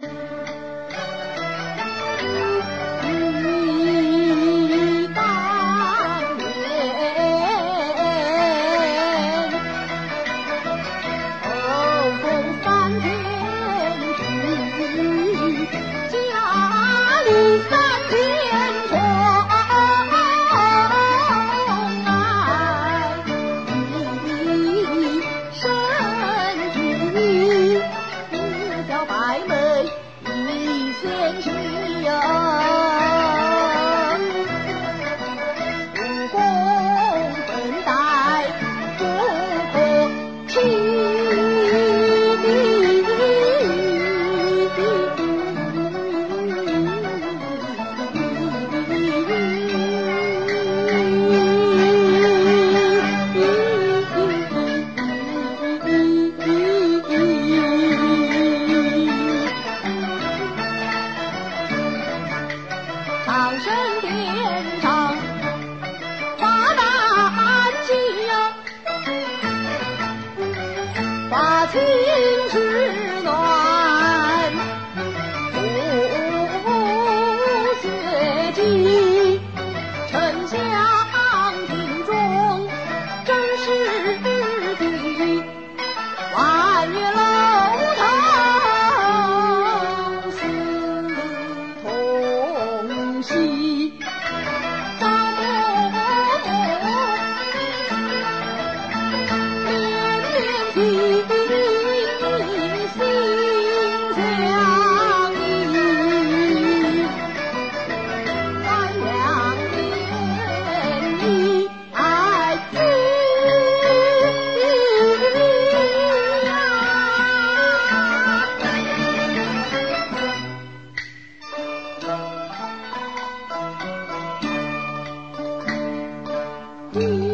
忆当年后宫三千 ya 把青丝。Mm-hmm.